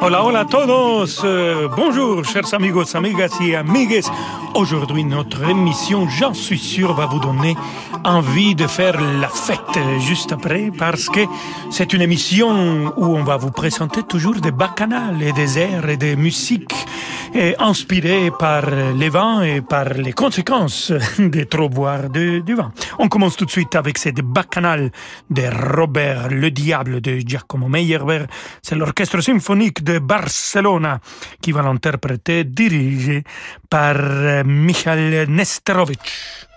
Hola, hola todos. Euh, bonjour, chers amigos, amigas et amigues. Aujourd'hui, notre émission, j'en suis sûr, va vous donner envie de faire la fête juste après parce que c'est une émission où on va vous présenter toujours des bacchanales et des airs et des musiques inspirées par les vents et par les conséquences des trop boire du vent. On commence tout de suite avec cette bacchanale de Robert le Diable de Giacomo Meyerbeer. C'est l'orchestre symphonique de Barcelona qui va l'interpréter dirigé par Michal Nesterovic.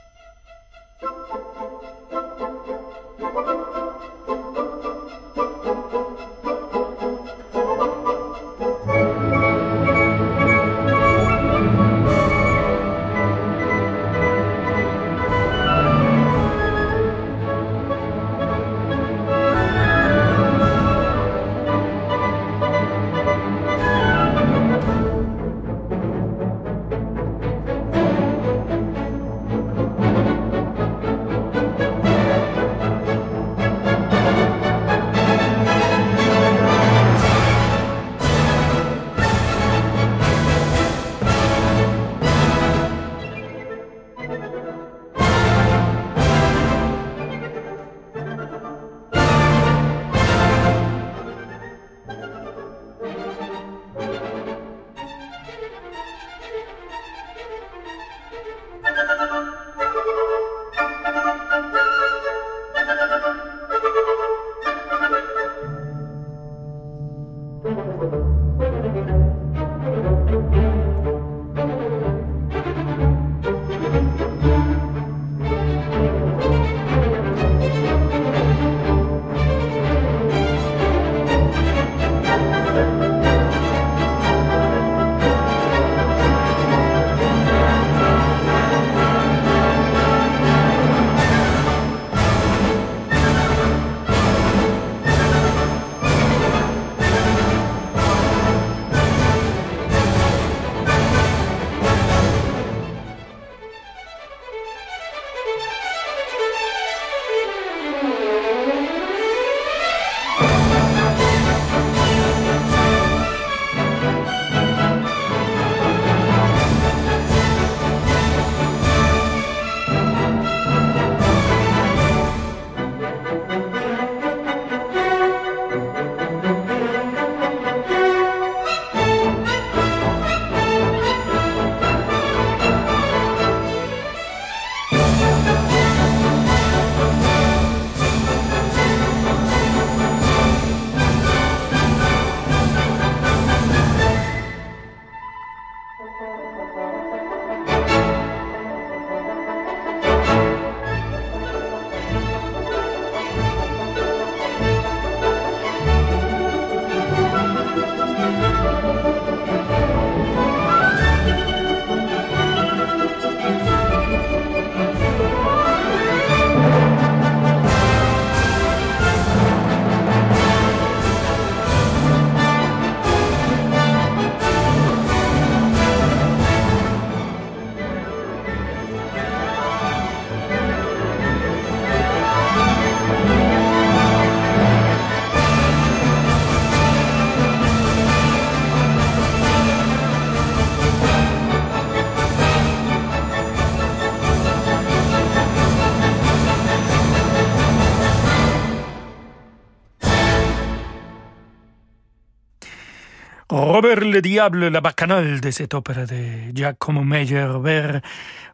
Le Diable, la bacchanale de cette opéra de Giacomo Meyerbeer,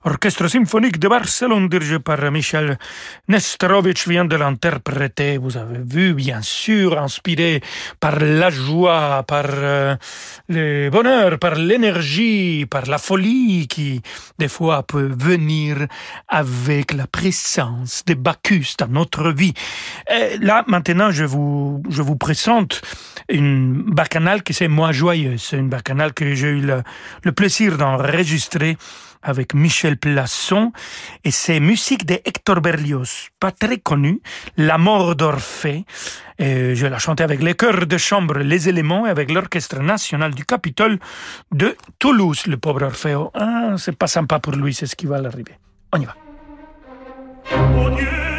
orchestre symphonique de Barcelone dirigé par Michel Nesterovic vient de l'interpréter, vous avez vu, bien sûr, inspiré par la joie, par euh, le bonheur, par l'énergie, par la folie qui, des fois, peut venir avec la présence de Bacchus dans notre vie. Et là, maintenant, je vous, je vous présente une bacchanale qui c'est moi joyeuse. C'est une bacchanale que j'ai eu le, plaisir d'enregistrer avec Michel Plasson et c'est musique de Hector Berlioz, pas très connu, La mort d'Orphée. je l'ai chanté avec les chœurs de chambre, les éléments et avec l'orchestre national du Capitole de Toulouse, le pauvre Orfeo. Ah, c'est pas sympa pour lui, c'est ce qui va l'arriver. On y va. Oh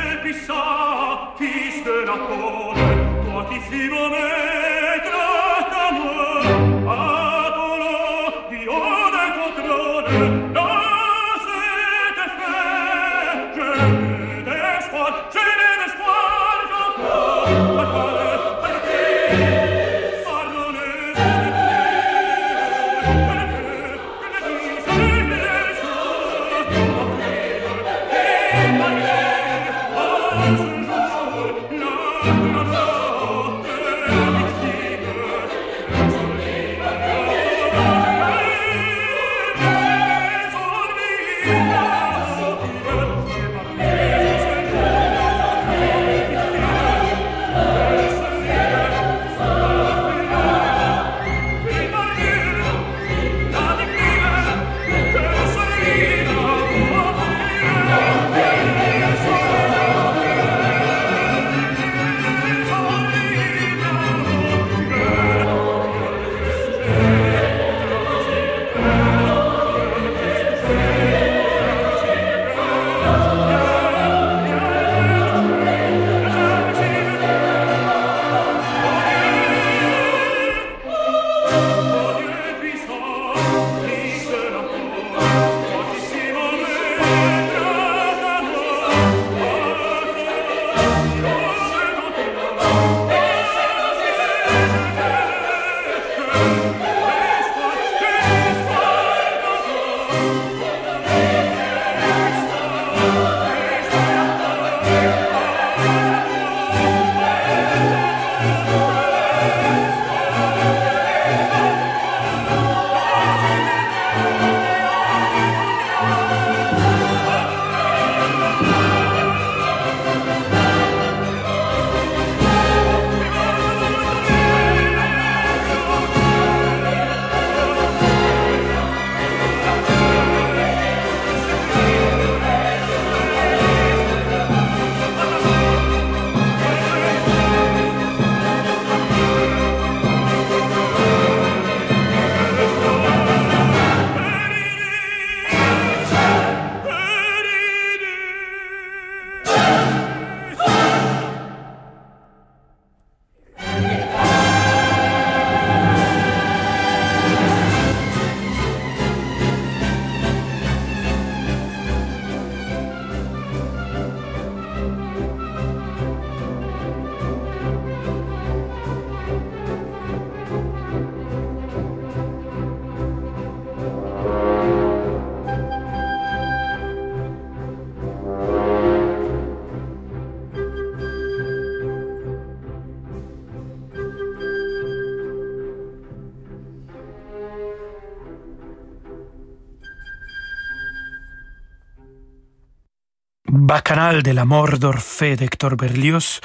Bacchanal de la mort d'Orphée d'Hector Berlioz.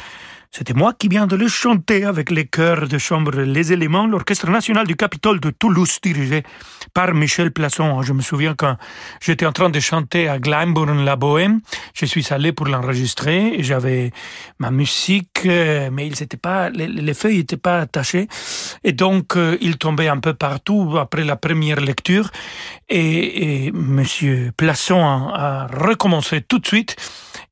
C'était moi qui viens de le chanter avec les chœurs de chambre Les Éléments, l'Orchestre national du Capitole de Toulouse, dirigé par Michel Plasson. Je me souviens quand j'étais en train de chanter à Glyndebourne, la Bohème, je suis allé pour l'enregistrer et j'avais ma musique, euh, mais ils étaient pas, les, feuilles n'étaient pas attachées. Et donc euh, il tombait un peu partout après la première lecture. Et, et Monsieur Plasson a recommencé tout de suite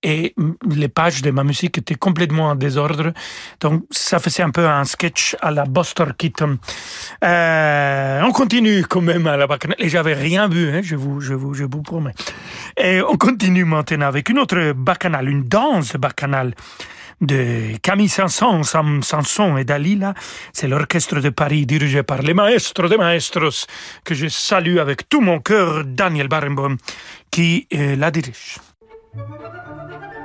et les pages de ma musique étaient complètement en désordre. Donc ça faisait un peu un sketch à la Buster Keaton. Euh, on continue quand même à la bacchanale. Et j'avais rien vu, hein, je, vous, je, vous, je vous promets. Et on continue maintenant avec une autre bacchanale, une danse bacchanale de Camille Sanson, Sanson et Dalila. C'est l'orchestre de Paris dirigé par les maestros des maestros que je salue avec tout mon cœur, Daniel Barenboim, qui euh, la dirige. Thank you.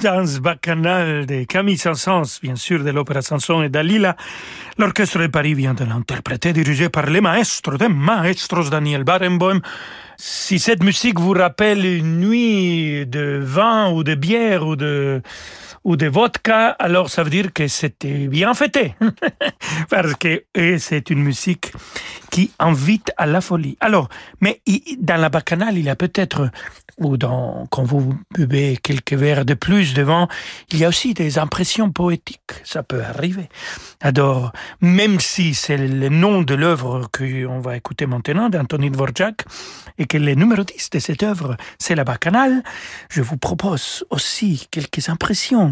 Danse bacchanale de Camille Saint-Saëns, bien sûr de l'opéra Samson et Dalila. L'orchestre de Paris vient de l'interpréter, dirigé par les maestros des maestros Daniel Barenboim. Si cette musique vous rappelle une nuit de vin ou de bière ou de ou de vodka, alors ça veut dire que c'était bien fêté. Parce que c'est une musique qui invite à la folie. Alors, mais dans la bacchanale, il y a peut-être, ou quand vous buvez quelques verres de plus devant, il y a aussi des impressions poétiques. Ça peut arriver. Alors, même si c'est le nom de l'œuvre qu'on va écouter maintenant d'Anthony Dvorak, et que le numéro 10 de cette œuvre, c'est la bacchanale, je vous propose aussi quelques impressions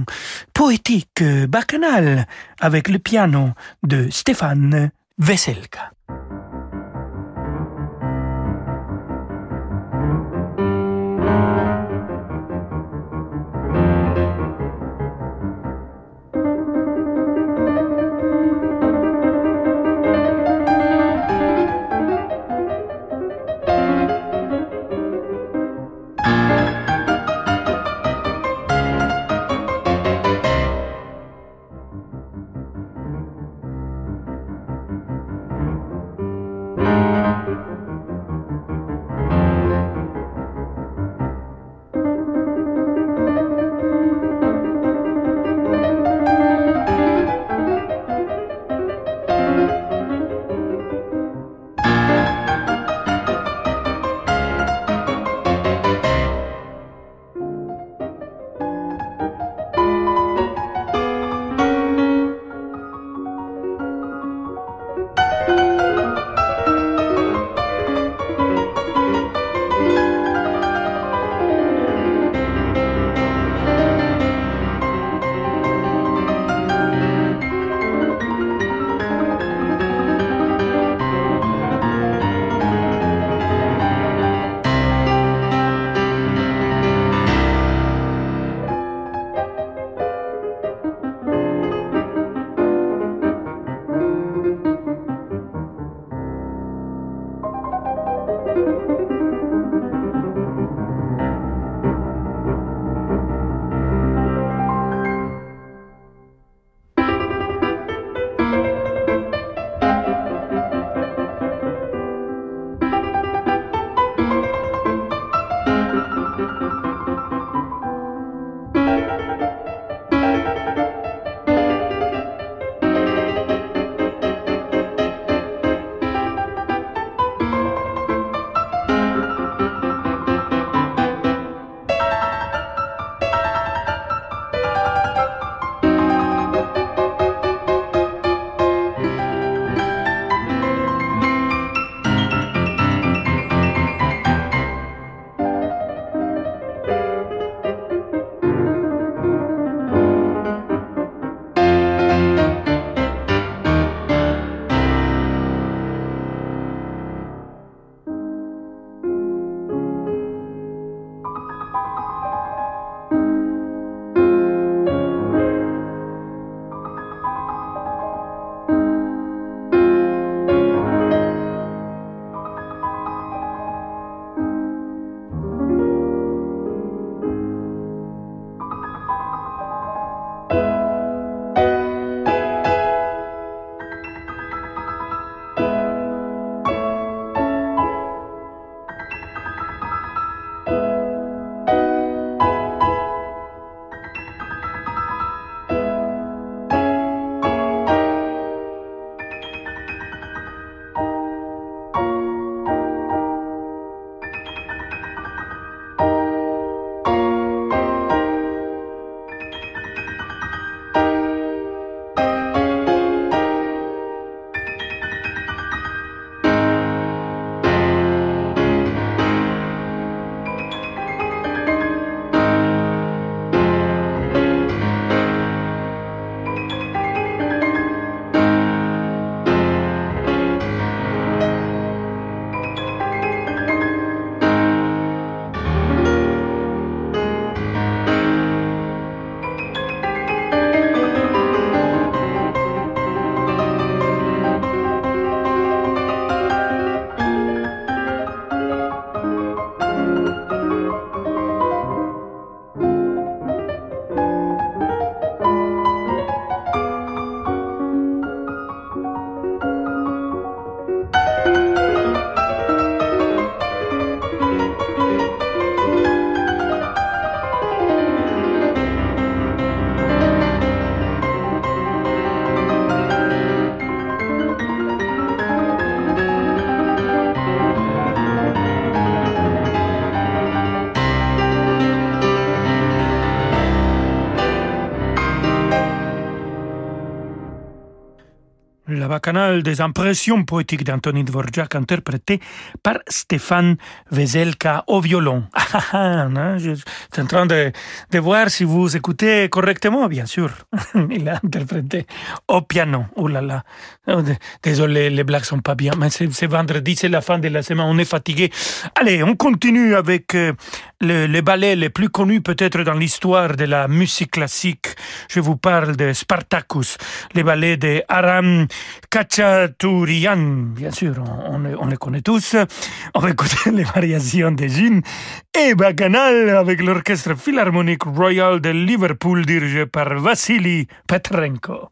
poétiques bacchanales avec le piano de Stéphane Veselka. Bacchanale des impressions poétiques d'Anthony Dvorak interprétée par Stéphane Veselka au violon. Ah, ah, ah, je suis en train de, de, voir si vous écoutez correctement, bien sûr. Il a interprété au piano. Oh là là. Oh, désolé, les blagues sont pas bien, mais c'est vendredi, c'est la fin de la semaine, on est fatigué. Allez, on continue avec euh, le, les ballets les plus connus peut-être dans l'histoire de la musique classique. Je vous parle de Spartacus, les ballets de Aram Kachaturian. Bien sûr, on, on, les connaît tous. On va écouter les variations de Jean et Bacchanal avec l'orchestre philharmonique royal de Liverpool dirigé par Vassili Petrenko.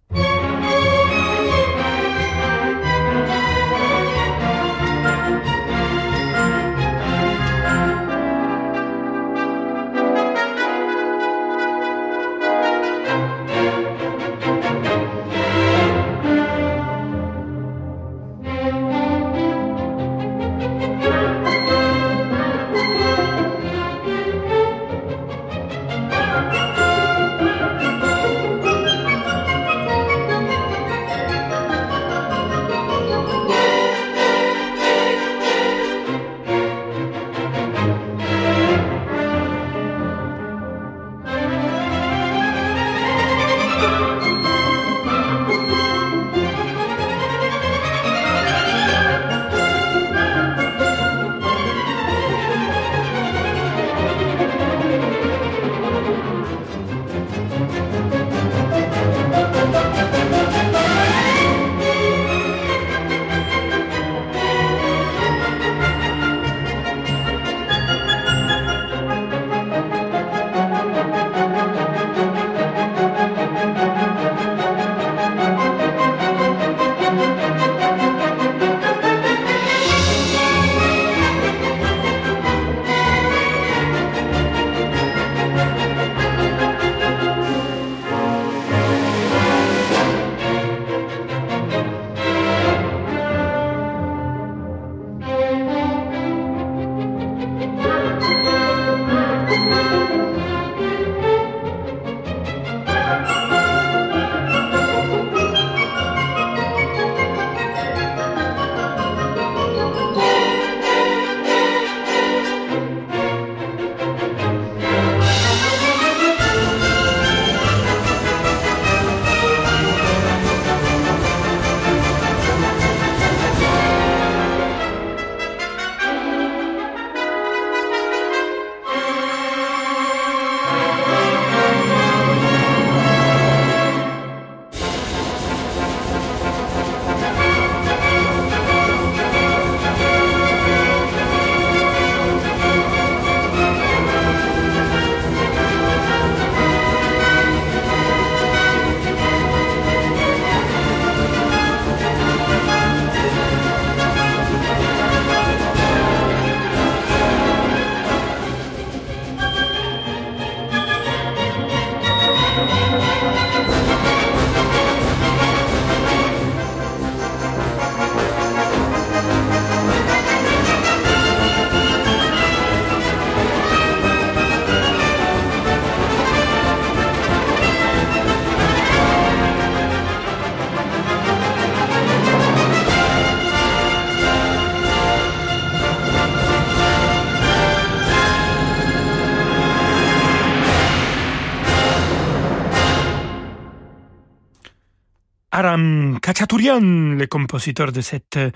Kachaturian, le compositeur de cette euh,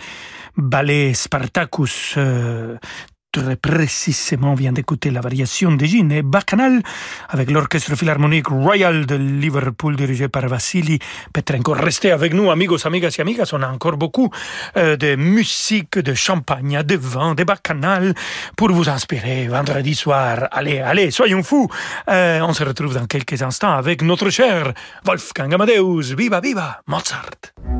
ballet Spartacus, euh, très précisément vient d'écouter la variation de Gine et Bacchanal avec l'orchestre philharmonique Royal de Liverpool dirigé par Vassili Petrenko. Restez avec nous, amigos, amigas et amigas. On a encore beaucoup euh, de musique, de champagne, de vin, de Bacchanal pour vous inspirer vendredi soir. Allez, allez, soyons fous. On se retrouve dans quelques instants avec notre cher Wolfgang Amadeus. Viva, viva, Mozart.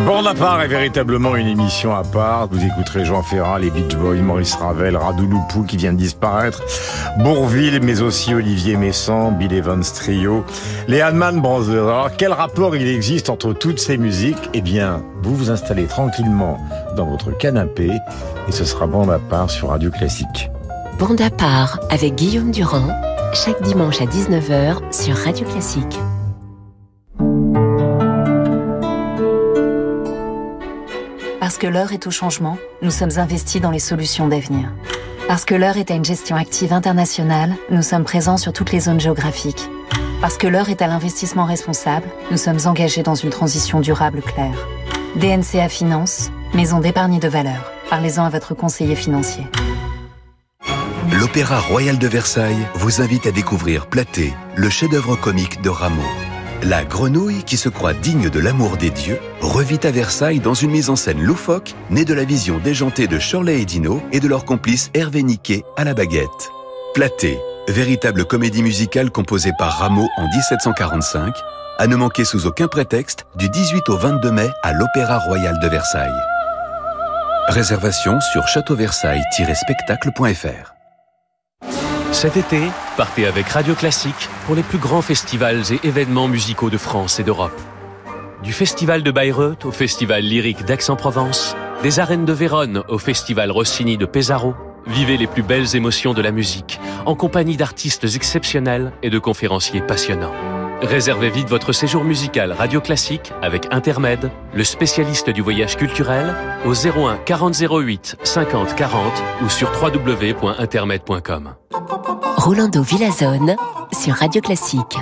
Bande à part est véritablement une émission à part. Vous écouterez Jean Ferrat, les Beach Boys, Maurice Ravel, Radouloupou qui vient de disparaître, Bourville, mais aussi Olivier Messant, Bill Evans Trio, les Hanman Brothers. Alors quel rapport il existe entre toutes ces musiques? Eh bien, vous vous installez tranquillement dans votre canapé et ce sera Bande à part sur Radio Classique. Bande à part avec Guillaume Durand, chaque dimanche à 19h sur Radio Classique. Parce que l'heure est au changement, nous sommes investis dans les solutions d'avenir. Parce que l'heure est à une gestion active internationale, nous sommes présents sur toutes les zones géographiques. Parce que l'heure est à l'investissement responsable, nous sommes engagés dans une transition durable claire. DNCA Finance, maison d'épargne de valeur. Parlez-en à votre conseiller financier. L'Opéra Royal de Versailles vous invite à découvrir Platé, le chef-d'œuvre comique de Rameau. La grenouille qui se croit digne de l'amour des dieux revit à Versailles dans une mise en scène loufoque née de la vision déjantée de Shirley et Dino et de leur complice Hervé Niquet à la baguette. Platé, véritable comédie musicale composée par Rameau en 1745, à ne manquer sous aucun prétexte du 18 au 22 mai à l'Opéra Royal de Versailles. Réservation sur châteauversailles-spectacle.fr cet été, partez avec Radio Classique pour les plus grands festivals et événements musicaux de France et d'Europe. Du Festival de Bayreuth au Festival lyrique d'Aix-en-Provence, des arènes de Vérone au Festival Rossini de Pesaro, vivez les plus belles émotions de la musique en compagnie d'artistes exceptionnels et de conférenciers passionnants. Réservez vite votre séjour musical Radio Classique avec Intermed, le spécialiste du voyage culturel, au 01 40 08 50 40 ou sur www.intermed.com. Rolando Villazone sur Radio Classique.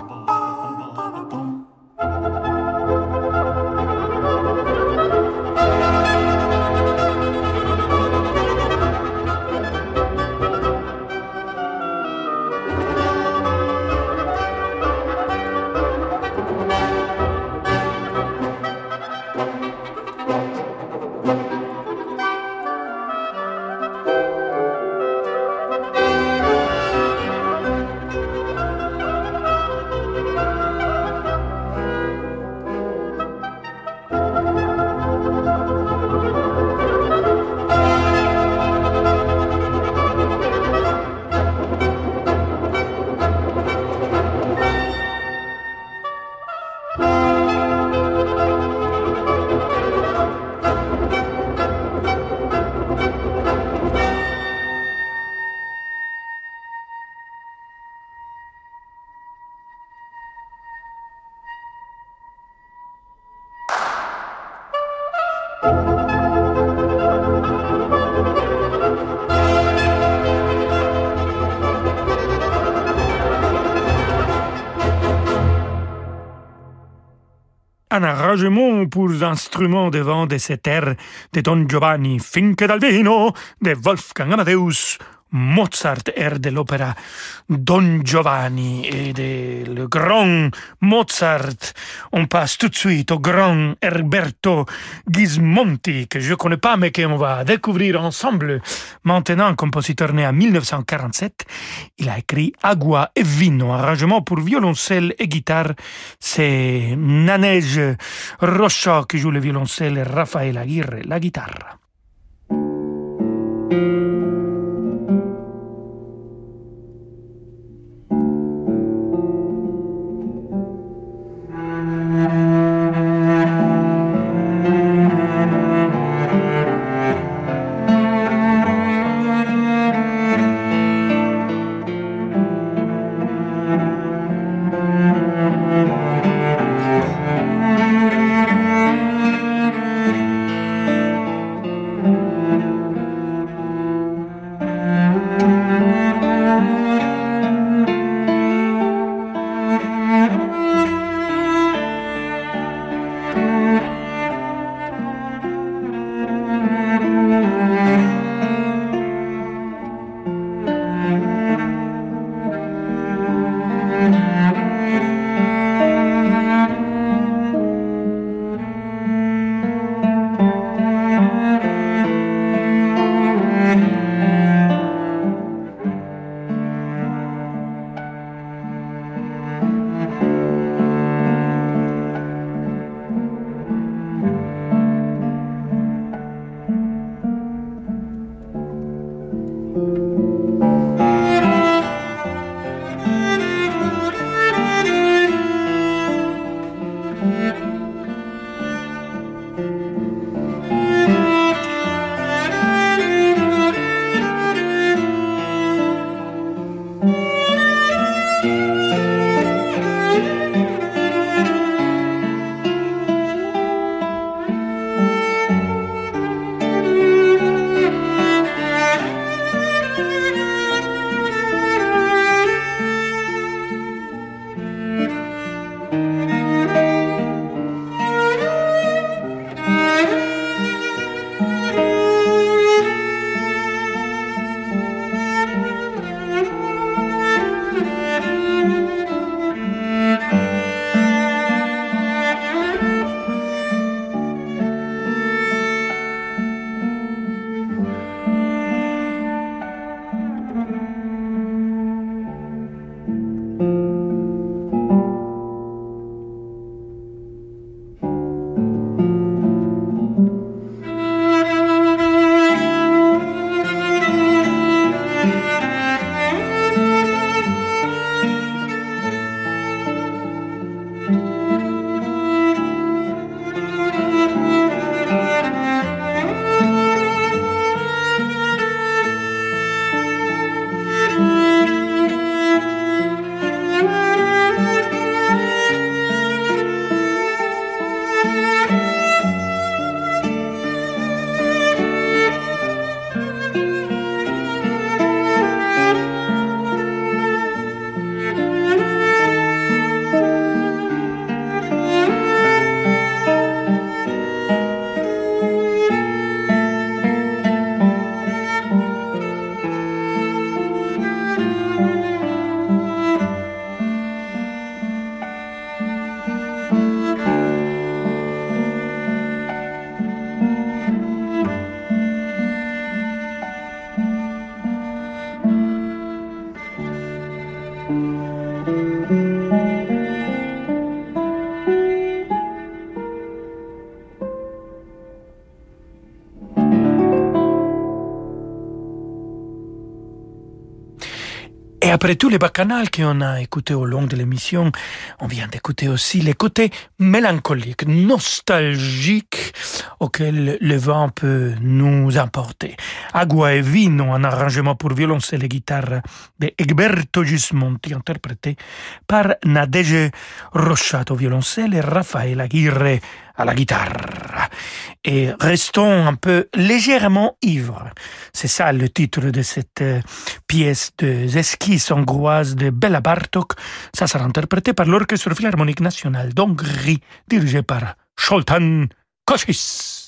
Un arrangement pour instruments devant de cette ère de Don Giovanni Finke dal Vino de Wolfgang Amadeus Mozart, air de l'opéra Don Giovanni et de le grand Mozart. On passe tout de suite au grand Herberto Gismonti, que je connais pas, mais qu'on va découvrir ensemble. Maintenant, compositeur né en 1947, il a écrit Agua e Vino, arrangement pour violoncelle et guitare. C'est Nanej Rocha qui joue le violoncelle et Raphaël Aguirre la guitare. Après tous les bacchanales qu'on a écoutés au long de l'émission, on vient d'écouter aussi les côtés mélancoliques, nostalgiques auxquels le vent peut nous emporter. Agua e Vino, un arrangement pour violoncelle et guitare de Egberto Gismonti, interprété par Nadege Rochato au violoncelle et Raphaël Aguirre à la guitare. Et restons un peu légèrement ivres. C'est ça le titre de cette euh, pièce de esquisses hongroises de Bella Bartok. Ça sera interprété par l'Orchestre Philharmonique National d'Hongrie, dirigé par Zoltán Kocsis.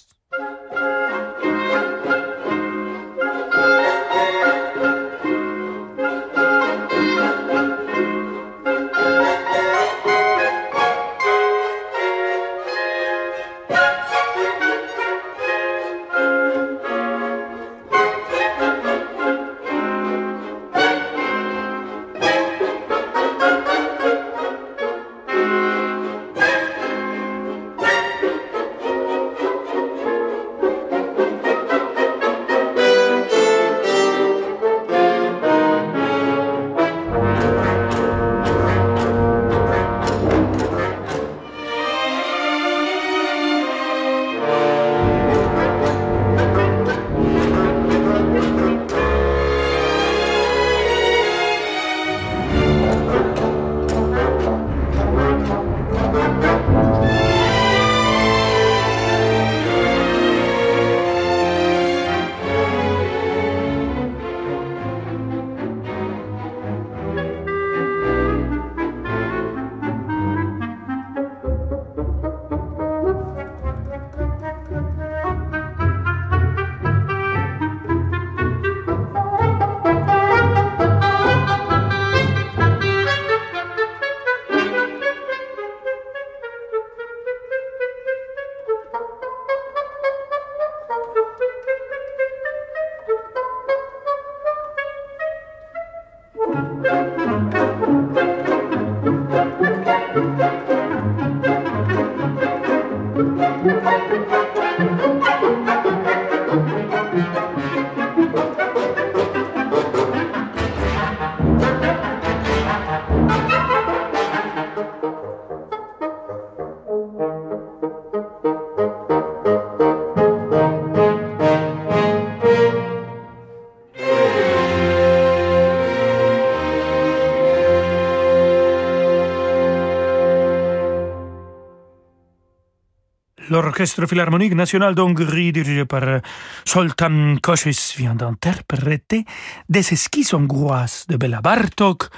L'Orchestre Philharmonique National d'Hongrie, dirigé par Zoltán Kocsis, vient d'interpréter des esquisses hongroises de Bella Bartok,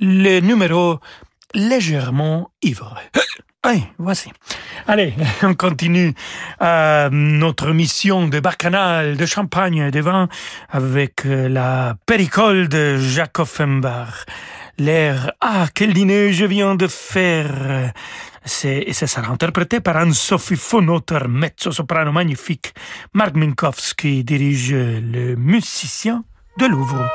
le numéro légèrement ivre. Oui, voici. Allez, on continue euh, notre mission de bacchanal, de champagne et de vin avec la péricole de Jacques Offenbach. L'air « Ah, quel dîner je viens de faire !» Et ça sera interprété par Anne-Sophie Fonotter, mezzo-soprano magnifique. Mark Minkowski dirige le musicien de Louvre.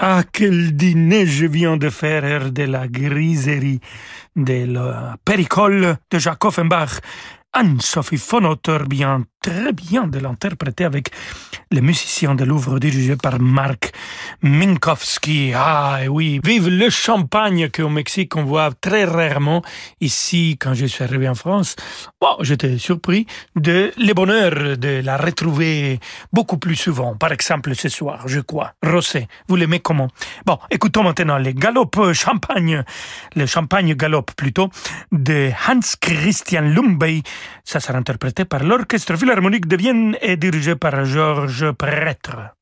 Ah, quel dîner je viens de faire de la griserie de la péricole de Jacques Offenbach. Anne-Sophie von Otter vient très bien de l'interpréter avec les musiciens de Louvre dirigés par Marc Minkowski. Ah et oui, vive le champagne qu'au Mexique on voit très rarement. Ici, quand je suis arrivé en France, bon, j'étais surpris de le bonheur de la retrouver beaucoup plus souvent. Par exemple, ce soir, je crois. Rosé, vous l'aimez comment? Bon, écoutons maintenant les galops champagne, le champagne galop plutôt, de Hans Christian Lumbey. Ça sera interprété par l'Orchestre Philharmonique de Vienne et dirigé par Georges Prêtre.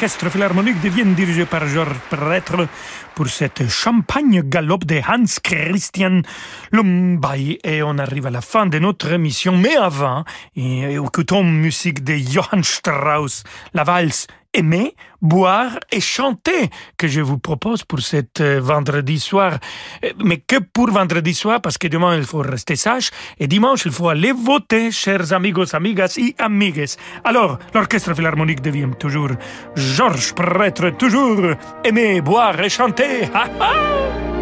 l'Orchestre Philharmonique de Vienne dirigé par Georges Prêtre pour cette champagne galop de Hans Christian Lumbay. Et on arrive à la fin de notre émission, mais avant, écoutons musique de Johann Strauss, la valse Aimer, boire et chanter que je vous propose pour cet euh, vendredi soir. Euh, Mais que pour vendredi soir, parce que demain il faut rester sage et dimanche il faut aller voter, chers amigos, amigas et amigues. Alors, l'Orchestre Philharmonique devient toujours Georges Prêtre, toujours aimer, boire et chanter. Ha, ha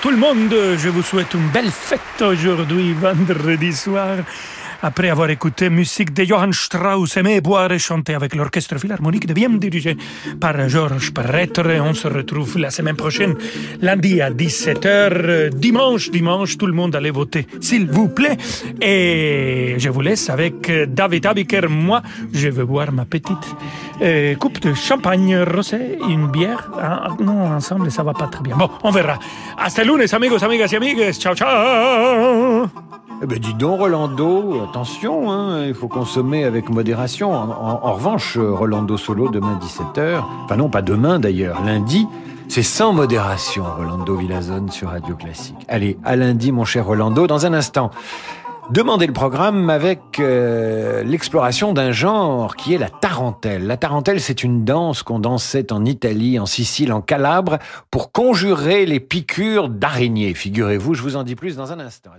tout le monde. Je vous souhaite une belle fête aujourd'hui, vendredi soir. Après avoir écouté musique de Johann Strauss, aimé boire et chanter avec l'orchestre philharmonique de Vienne dirigé par Georges Perretre, on se retrouve la semaine prochaine, lundi à 17h, dimanche, dimanche, tout le monde allez voter, s'il vous plaît. Et je vous laisse avec David Abiker. Moi, je vais boire ma petite euh, coupe de champagne rosé, une bière. Ah, non, ensemble, ça va pas très bien. Bon, on verra. Hasta lunes, amigos, amigas y amigues. Ciao, ciao. Eh ben dis donc, Rolando, attention, hein, il faut consommer avec modération. En, revanche, Rolando Solo, demain 17h, enfin non, pas demain d'ailleurs, lundi, c'est sans modération, Rolando Villazone sur Radio Classique. Allez, à lundi, mon cher Rolando, dans un instant. Demandez le programme avec euh, l'exploration d'un genre qui est la tarentelle. La tarentelle, c'est une danse qu'on dansait en Italie, en Sicile, en Calabre, pour conjurer les piqûres d'araignées. Figurez-vous, je vous en dis plus dans un instant.